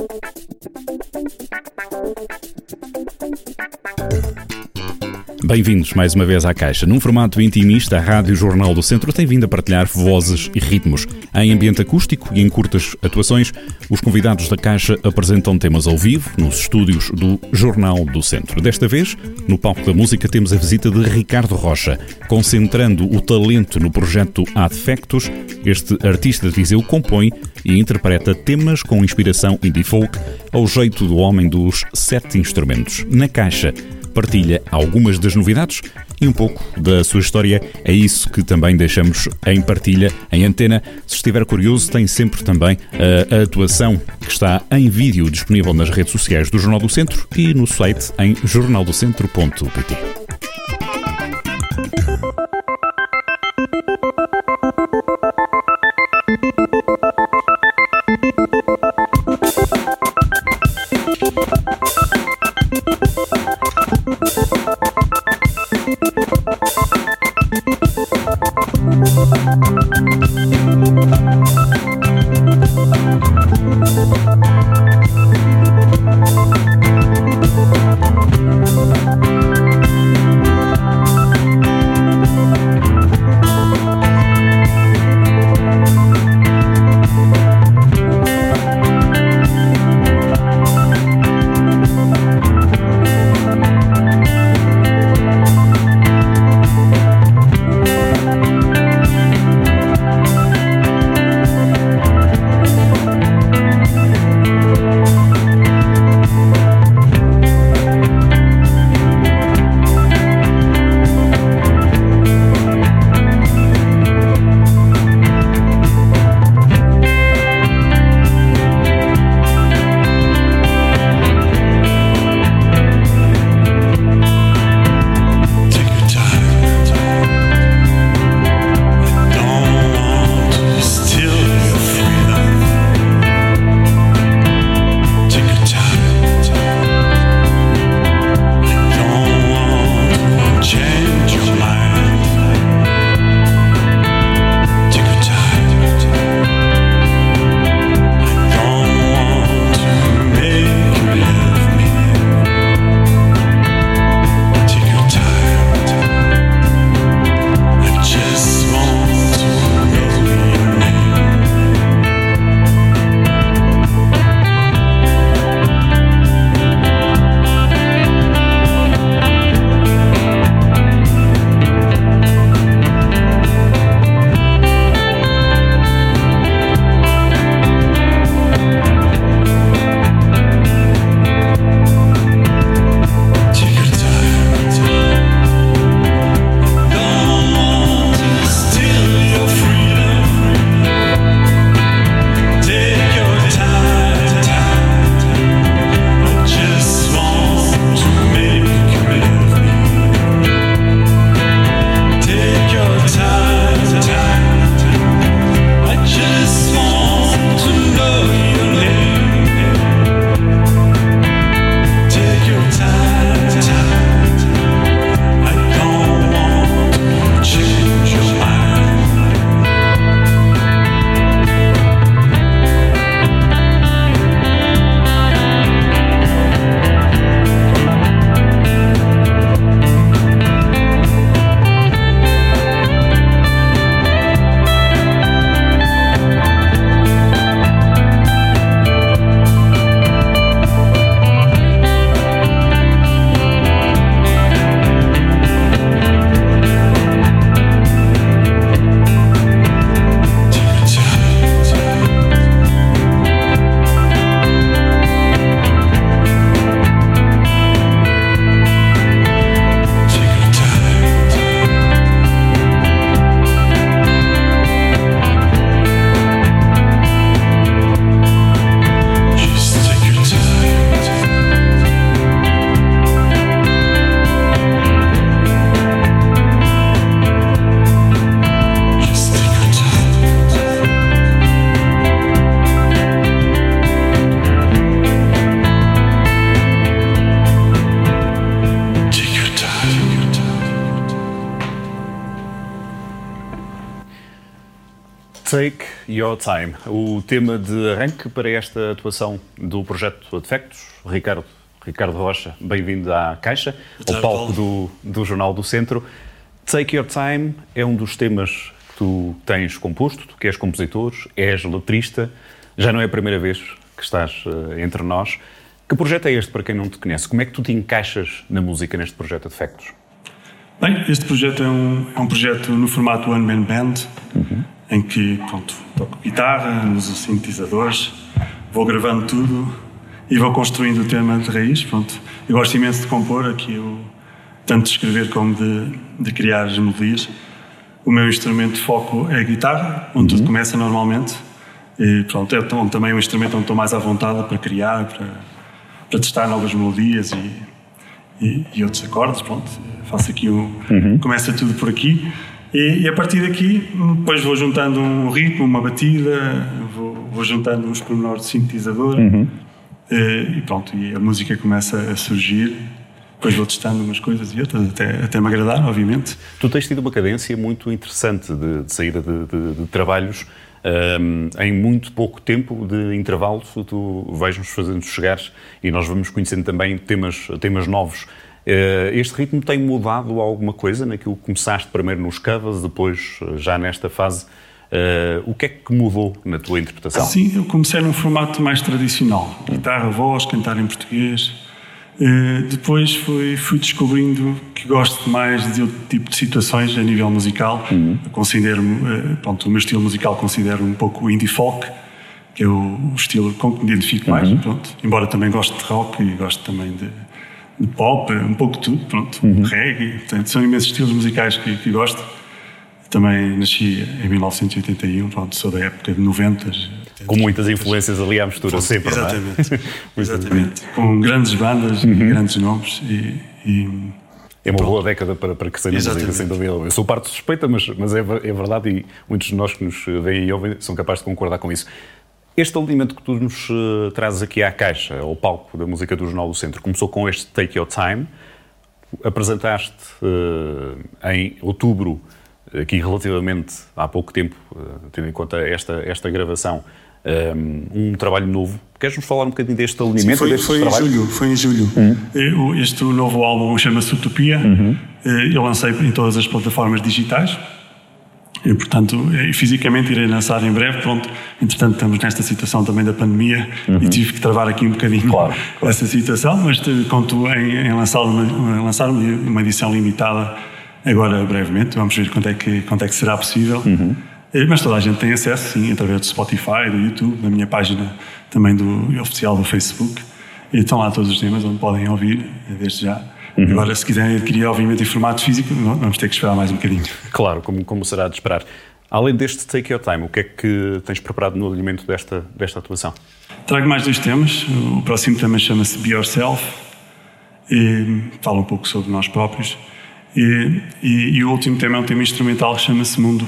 Thank you. Bem-vindos mais uma vez à Caixa. Num formato intimista, a Rádio Jornal do Centro tem vindo a partilhar vozes e ritmos. Em ambiente acústico e em curtas atuações, os convidados da Caixa apresentam temas ao vivo nos estúdios do Jornal do Centro. Desta vez, no palco da música, temos a visita de Ricardo Rocha. Concentrando o talento no projeto Ad Factus, este artista de Viseu compõe e interpreta temas com inspiração indie folk ao jeito do homem dos sete instrumentos. Na Caixa, partilha algumas das novidades e um pouco da sua história. É isso que também deixamos em partilha, em antena. Se estiver curioso, tem sempre também a atuação que está em vídeo disponível nas redes sociais do Jornal do Centro e no site em jornaldocentro.pt. Take Your Time, o tema de arranque para esta atuação do projeto Defectos. Ricardo, Ricardo Rocha, bem-vindo à Caixa, ao palco do, do Jornal do Centro. Take Your Time é um dos temas que tu tens composto, tu que és compositor, és letrista, já não é a primeira vez que estás uh, entre nós. Que projeto é este, para quem não te conhece? Como é que tu te encaixas na música neste projeto Defectos? Bem, este projeto é um, é um projeto no formato One Man Band, uhum. Em que pronto, toco guitarra, uso sintetizadores, vou gravando tudo e vou construindo o tema de raiz. Pronto. Eu gosto imenso de compor, aqui eu, tanto de escrever como de, de criar as melodias. O meu instrumento de foco é a guitarra, onde uhum. tudo começa normalmente. E pronto, é também um instrumento onde estou mais à vontade para criar, para, para testar novas melodias e, e, e outros acordes. Pronto, faço aqui um. Uhum. Começa tudo por aqui. E, e, a partir daqui, depois vou juntando um ritmo, uma batida, vou, vou juntando uns pormenores de sintetizador uhum. e, e, pronto, e a música começa a surgir. Depois vou testando umas coisas e outras, até, até me agradar, obviamente. Tu tens tido uma cadência muito interessante de, de saída de, de, de trabalhos. Um, em muito pouco tempo de intervalo, tu vais-nos fazendo chegar e nós vamos conhecendo também temas, temas novos. Uh, este ritmo tem mudado alguma coisa naquilo que começaste primeiro nos covers, depois eh, já nesta fase? Uh, o que é que mudou na tua interpretação? Sim, eu comecei num formato mais tradicional: guitarra, voz, cantar em português. Uh, depois fui, fui descobrindo que gosto mais de outro tipo de situações a nível musical. Uhum. Considero-me, pronto, o meu estilo musical considero um pouco indie folk, que é o, o estilo com que me identifico mais. Uhum. Pronto. Embora também goste de rock e gosto também de pop, um pouco de tudo, pronto, uhum. reggae, portanto, são imensos estilos musicais que, que gosto. Também nasci em 1981, pronto, sou da época de 90. Com muitas influências ali à mistura, sempre, Exatamente, é? exatamente. Com grandes bandas uhum. grandes nomes e, e é uma Pronto. boa década para, para crescer na música, sem dúvida. Eu sou parte suspeita, mas, mas é, é verdade e muitos de nós que nos veem e ouvem são capazes de concordar com isso. Este alinhamento que tu nos uh, trazes aqui à caixa, ao palco da música do Jornal do Centro, começou com este Take Your Time. Apresentaste uh, em outubro, aqui relativamente há pouco tempo, uh, tendo em conta esta, esta gravação, um, um trabalho novo. Queres-nos falar um bocadinho deste alinhamento? Sim, foi, foi em julho. Foi em julho. Uhum. Este novo álbum chama-se Utopia. Uhum. Eu lancei em todas as plataformas digitais e, portanto, fisicamente irei lançar em breve. Pronto, entretanto, estamos nesta situação também da pandemia uhum. e tive que travar aqui um bocadinho claro, claro. essa situação, mas conto em, em, lançar, uma, em lançar uma edição limitada agora brevemente. Vamos ver quanto é que, quanto é que será possível. Uhum. Eh, mas toda a gente tem acesso, sim, através do Spotify, do YouTube, da minha página também do oficial do Facebook. E estão lá todos os temas onde podem ouvir, desde já. Uhum. Agora, se quiserem adquirir, obviamente, em formato físico, vamos ter que esperar mais um bocadinho. Claro, como, como será de esperar. Além deste Take Your Time, o que é que tens preparado no alinhamento desta, desta atuação? Trago mais dois temas. O próximo tema chama-se Be Yourself e fala um pouco sobre nós próprios. E, e, e o último tema é um tema instrumental que chama-se Mundo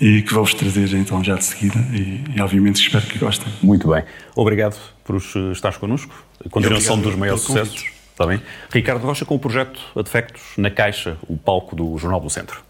e que vou-vos trazer então já de seguida e, e, obviamente espero que gostem. Muito bem. Obrigado por estares connosco. Continuação dos maiores sucessos. Está bem? Ricardo Rocha com o projeto Adfectos na Caixa, o palco do Jornal do Centro.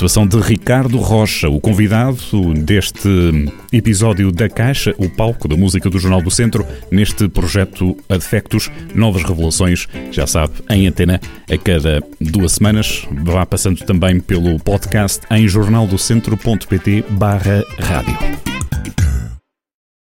Atuação de Ricardo Rocha, o convidado deste episódio da Caixa, o palco da música do Jornal do Centro, neste projeto Adfectos, novas revelações, já sabe, em antena a cada duas semanas. Vá passando também pelo podcast em jornaldocentro.pt barra rádio.